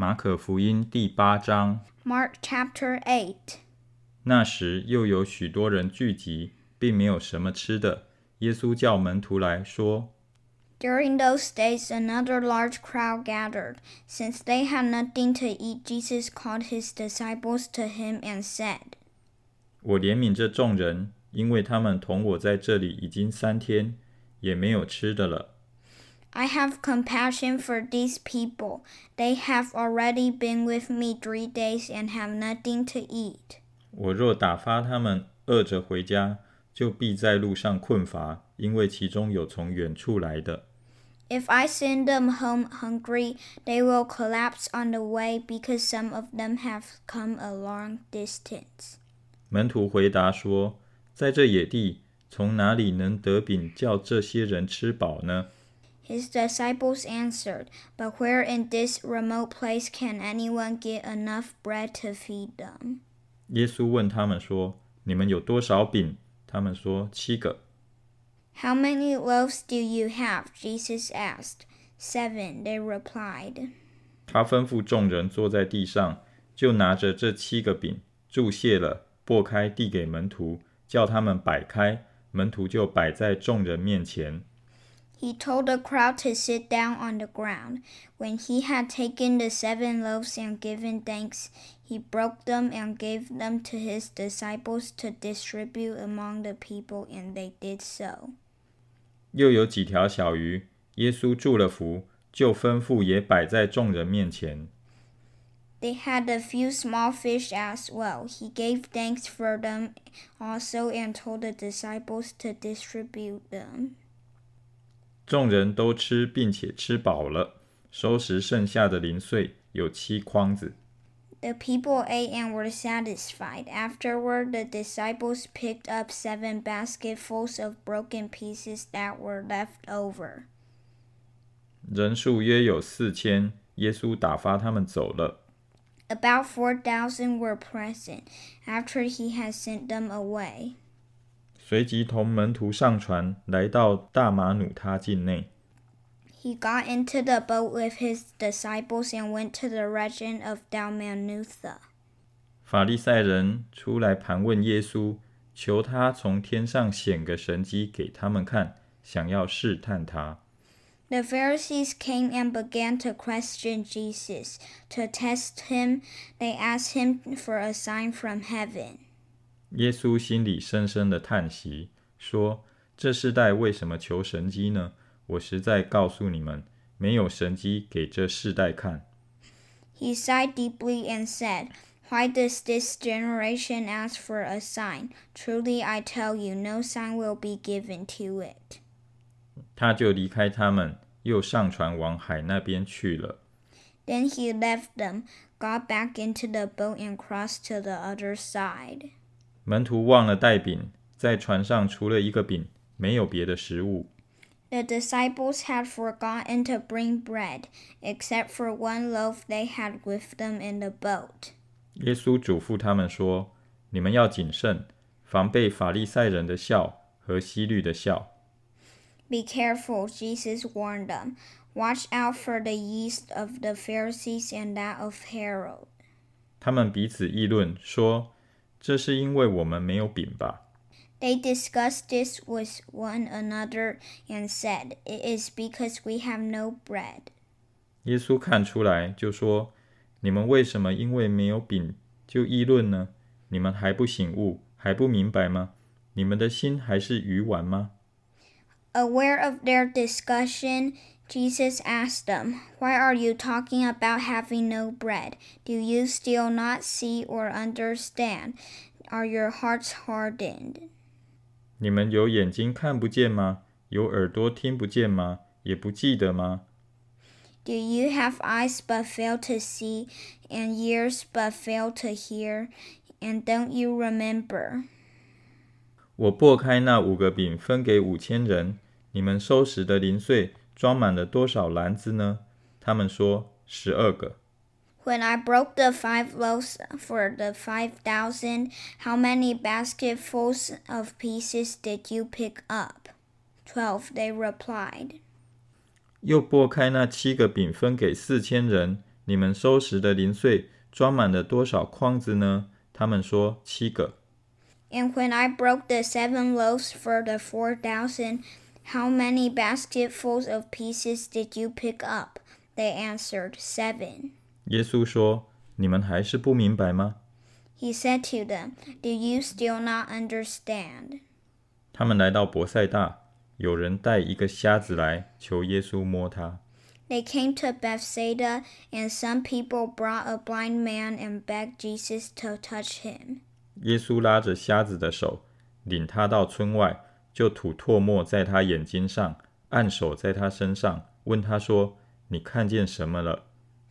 马可福音第八章。Mark chapter Eight 那时又有许多人聚集，并没有什么吃的。耶稣叫门徒来说 During those days, another large crowd gathered. Since they had nothing to eat, Jesus called his disciples to him and said, 我怜悯这众人，因为他们同我在这里已经三天，也没有吃的了。I have compassion for these people. They have already been with me three days and have nothing to eat. 我若打发他们饿着回家，就必在路上困乏，因为其中有从远处来的。 If I send them home hungry, they will collapse on the way because some of them have come a long distance. 门徒回答说：“在这野地，从哪里能得饼叫这些人吃饱呢？” His disciples answered, But where in this remote place can anyone get enough bread to feed them? 耶稣问他们说：“你们有多少饼？”他们说：“七个。 How many loaves do you have? Jesus asked. Seven, they replied. ”他吩咐众人坐在地上，就拿着这七个饼，注谢了，擘开，递给门徒，叫他们摆开。门徒就摆在众人面前。 He told the crowd to sit down on the ground. When he had taken the seven loaves and given thanks, he broke them and gave them to his disciples to distribute among the people, and they did so. 又有几条小鱼，耶稣祝了福，就吩咐也摆在众人面前。 They had a few small fish as well. He gave thanks for them also and told the disciples to distribute them. 众人都吃，并且吃饱了，收拾剩下的零碎有七筐子。 The people ate and were satisfied. Afterward, the disciples picked up seven basketfuls of broken pieces that were left over. 人数约有四千。耶稣打发他们走了。 About 4,000 were present after he had sent them away. 随即同门徒上船，来到大马努他境内。He got into the boat with his disciples and went to the region of Dalmanutha. 法利赛人出来盘问耶稣，求他从天上显个神迹给他们看，想要试探他。The Pharisees came and began to question Jesus. To test him, they asked him for a sign from heaven. 耶稣心里深深的叹息，说：“这世代为什么求神迹呢？我实在告诉你们，没有神迹给这世代看。 He sighed deeply and said, Why does this generation ask for a sign? Truly I tell you, no sign will be given to it. 他就离开他们，又上船往海那边去了。 Then he left them, got back into the boat, and crossed to the other side. 门徒忘了带饼，在船上除了一个饼，没有别的食物。 The disciples had forgotten to bring bread, except for one loaf they had with them in the boat. 耶稣嘱咐他们说：“你们要谨慎，防备法利赛人的笑和希律的笑。 Be careful, Jesus warned them. Watch out for the yeast of the Pharisees and that of Herod. 他们彼此议论说：“ 这是因为我们没有饼吧？” They discussed this with one another and said, It is because we have no bread. 耶稣看出来，就说：“你们为什么因为没有饼就议论呢？你们还不醒悟，还不明白吗？你们的心还是鱼丸吗？” Aware of their discussion, Jesus asked them, Why are you talking about having no bread? Do you still not see or understand? Are your hearts hardened? 你们有眼睛看不见吗？有耳朵听不见吗？也不记得吗？ Do you have eyes but fail to see, and ears but fail to hear? And don't you remember? 我擘开那五个饼，分给五千人。你们收拾的零碎 装满了多少篮子呢？他们说十二个。 When I broke the five loaves for the five thousand, how many basketfuls of pieces did you pick up? Twelve, they replied. 又拨开那七个饼分给四千人， 你们收拾的零碎装满了多少筐子呢？”他们说：“七个。” And when I broke the seven loaves for the four thousand, how many basketfuls of pieces did you pick up? They answered, Seven. 耶稣说：“你们还是不明白吗？” He said to them, Do you still not understand? 他们来到伯赛大，有人带一个瞎子来求耶稣摸他。They came to Bethsaida, and some people brought a blind man and begged Jesus to touch him. 耶稣拉着瞎子的手，领他到村外， 就吐唾沫在他眼睛上，按手在他身上，问他说：“你看见什么了？”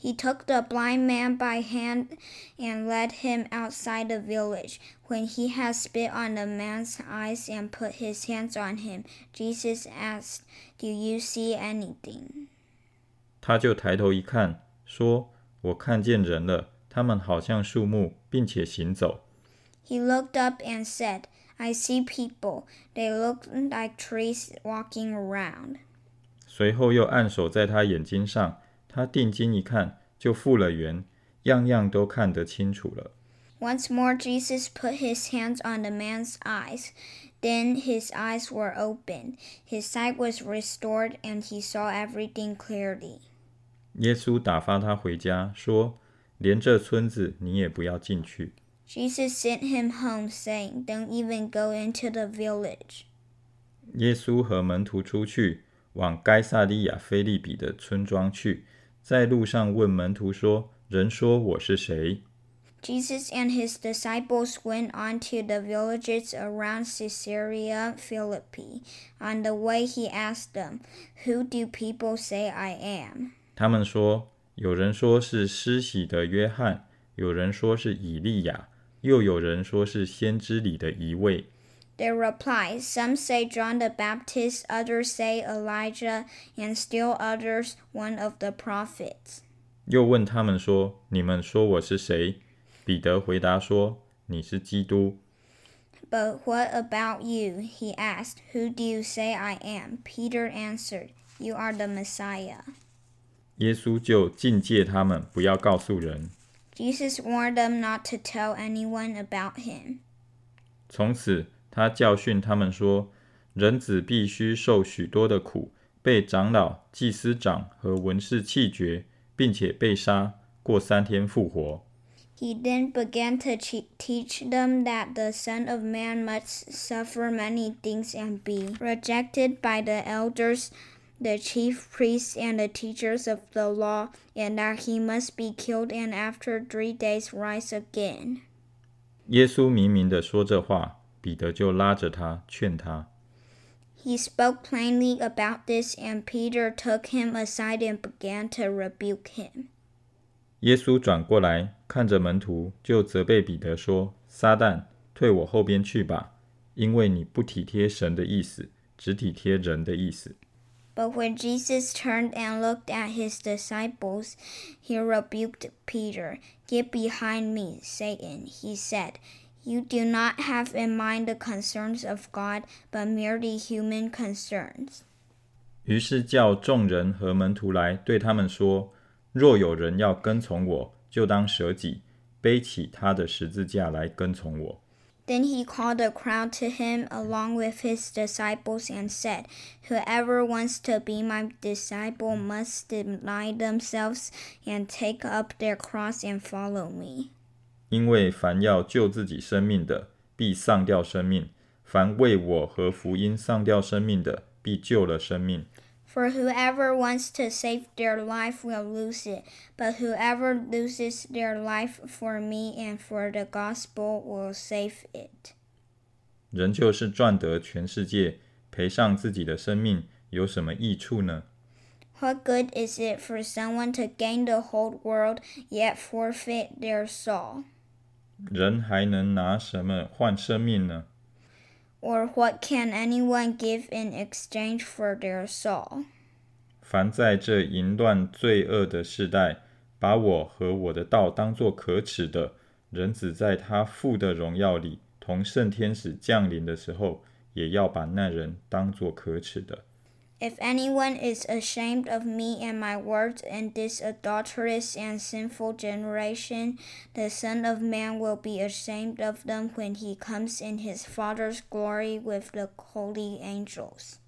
He took the blind man by hand and led him outside the village. When he had spit on the man's eyes and put his hands on him, Jesus asked, "Do you see anything?" 他就抬头一看，说：“我看见人了，他们好像树木，并且行走。” He looked up and said, "I see people. They look like trees walking around." 随后又按手在他眼睛上，他定睛一看，就复了原，样样都看得清楚了。Once more Jesus put his hands on the man's eyes. Then his eyes were opened, his sight was restored, and he saw everything clearly. 耶稣打发他回家，说：“连这村子你也不要进去。” Jesus sent him home, saying, "Don't even go into the village." 耶稣和门徒出去，往该萨利亚菲利比的村庄去，在路上问门徒说：“人说我是谁？” Jesus and his disciples went on to the villages around Caesarea Philippi. On the way, he asked them, "Who do people say I am?" 他们说：“有人说是施洗的约翰，有人说是以利亚， 又有人说是先知里的一位。” They replied, Some say John the Baptist, others say Elijah, and still others one of the prophets. 又问他们说：“你们说我是谁？”彼得回答说：“你是基督。” But what about you? He asked. Who do you say I am? Peter answered, You are the Messiah. 耶稣就禁戒他们不要告诉人。 Jesus warned them not to tell anyone about him. 从此，他教训他们说：“人子必须受许多的苦，被长老、祭司长和文士弃绝，并且被杀，过三天复活。” He then began to teach them that the Son of Man must suffer many things and be rejected by the elders the chief priests and the teachers of the law, and that he must be killed and after three days rise again. 耶稣明明的说这话，彼得就拉着他劝他。He spoke plainly about this, and Peter took him aside and began to rebuke him. 耶稣转过来看着门徒，就责备彼得说：“撒旦，退我后边去吧，因为你不体贴神的意思，只体贴人的意思。” But when Jesus turned and looked at his disciples, he rebuked Peter. Get behind me, Satan, he said. You do not have in mind the concerns of God, but merely human concerns. 于是叫众人和门徒来，对他们说：“若有人要跟从我，就当舍己，背起他的十字架来跟从我。” Then he called the crowd to him along with his disciples and said, Whoever wants to be my disciple must deny themselves and take up their cross and follow me. 因为凡要救自己生命的，必丧掉生命；凡为我和福音丧掉生命的，必救了生命。 for whoever wants to save their life will lose it, but whoever loses their life for me and for the gospel will save it. 人就是赚得全世界，赔上自己的生命，有什么益处呢？What good is it for someone to gain the whole world yet forfeit their soul? 人还能拿什么换生命呢 ？or what can anyone give in exchange for their soul? 凡在这淫乱罪恶的时代，把我和我的道当作可耻的，人只在他父的荣耀里同圣天使降临的时候，也要把那人当作可耻的。If anyone is ashamed of me and my words in this adulterous and sinful generation, the Son of Man will be ashamed of them when he comes in his Father's glory with the holy angels.